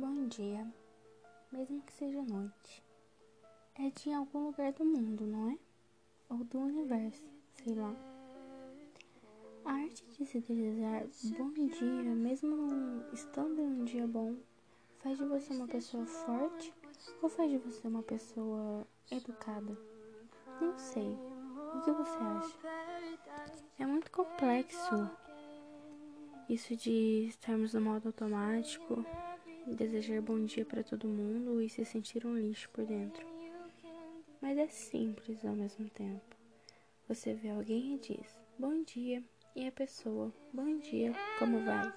Bom dia, mesmo que seja noite. É de algum lugar do mundo, não é? Ou do universo, sei lá. A arte de se desejar bom dia, mesmo estando em um dia bom, faz de você uma pessoa forte ou faz de você uma pessoa educada? Não sei. O que você acha? É muito complexo isso de estarmos no modo automático desejar bom dia para todo mundo e se sentir um lixo por dentro. Mas é simples ao mesmo tempo. Você vê alguém e diz bom dia, e a pessoa, bom dia, como vai?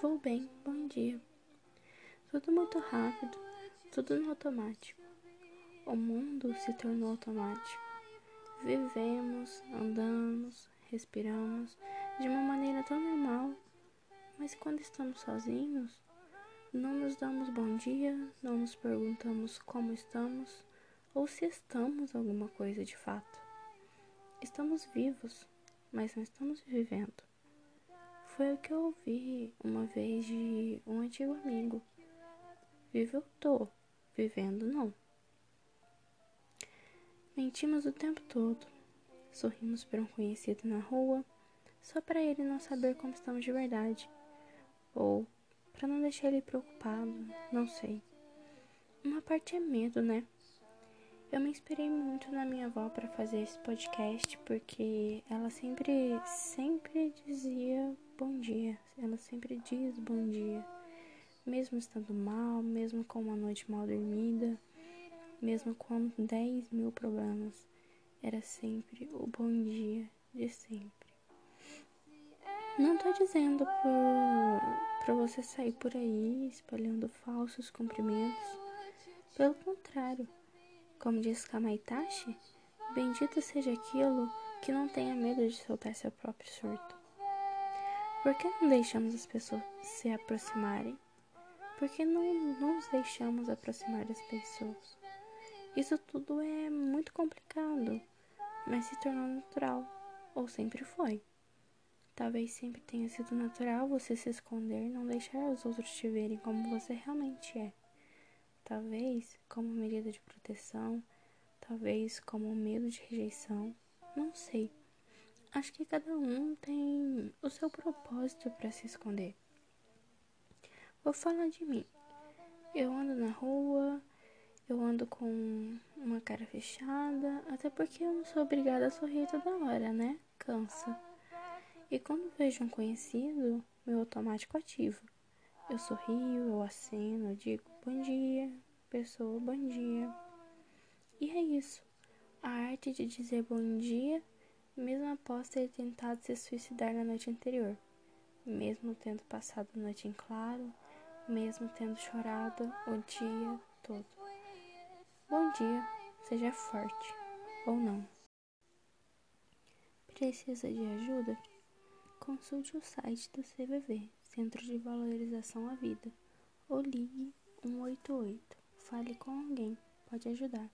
Vou bem, bom dia. Tudo muito rápido, tudo no automático. O mundo se tornou automático. Vivemos, andamos, respiramos de uma maneira tão normal mas quando estamos sozinhos, não nos damos bom dia, não nos perguntamos como estamos ou se estamos alguma coisa de fato. Estamos vivos, mas não estamos vivendo. Foi o que eu ouvi uma vez de um antigo amigo. Vivo eu tô, vivendo não. Mentimos o tempo todo. Sorrimos para um conhecido na rua, só para ele não saber como estamos de verdade ou para não deixar ele preocupado, não sei. Uma parte é medo, né? Eu me inspirei muito na minha avó para fazer esse podcast porque ela sempre, sempre dizia bom dia. Ela sempre diz bom dia, mesmo estando mal, mesmo com uma noite mal dormida, mesmo com 10 mil problemas. Era sempre o bom dia de sempre. Não tô dizendo para você sair por aí espalhando falsos cumprimentos. Pelo contrário, como diz Kamaitachi, bendito seja aquilo que não tenha medo de soltar seu próprio surto. Por que não deixamos as pessoas se aproximarem? Por que não nos deixamos aproximar das pessoas? Isso tudo é muito complicado, mas se tornou natural, ou sempre foi. Talvez sempre tenha sido natural você se esconder, não deixar os outros te verem como você realmente é. Talvez como medida de proteção, talvez como medo de rejeição, não sei. Acho que cada um tem o seu propósito para se esconder. Vou falar de mim. Eu ando na rua, eu ando com uma cara fechada, até porque eu não sou obrigada a sorrir toda hora, né? Cansa. E quando vejo um conhecido, meu automático ativa. Eu sorrio, eu aceno, eu digo bom dia, pessoa, bom dia. E é isso. A arte de dizer bom dia, mesmo após ter tentado se suicidar na noite anterior, mesmo tendo passado a noite em claro, mesmo tendo chorado o dia todo. Bom dia, seja forte ou não. Precisa de ajuda? Consulte o site do CVV, Centro de Valorização à Vida, ou ligue 188. Fale com alguém, pode ajudar.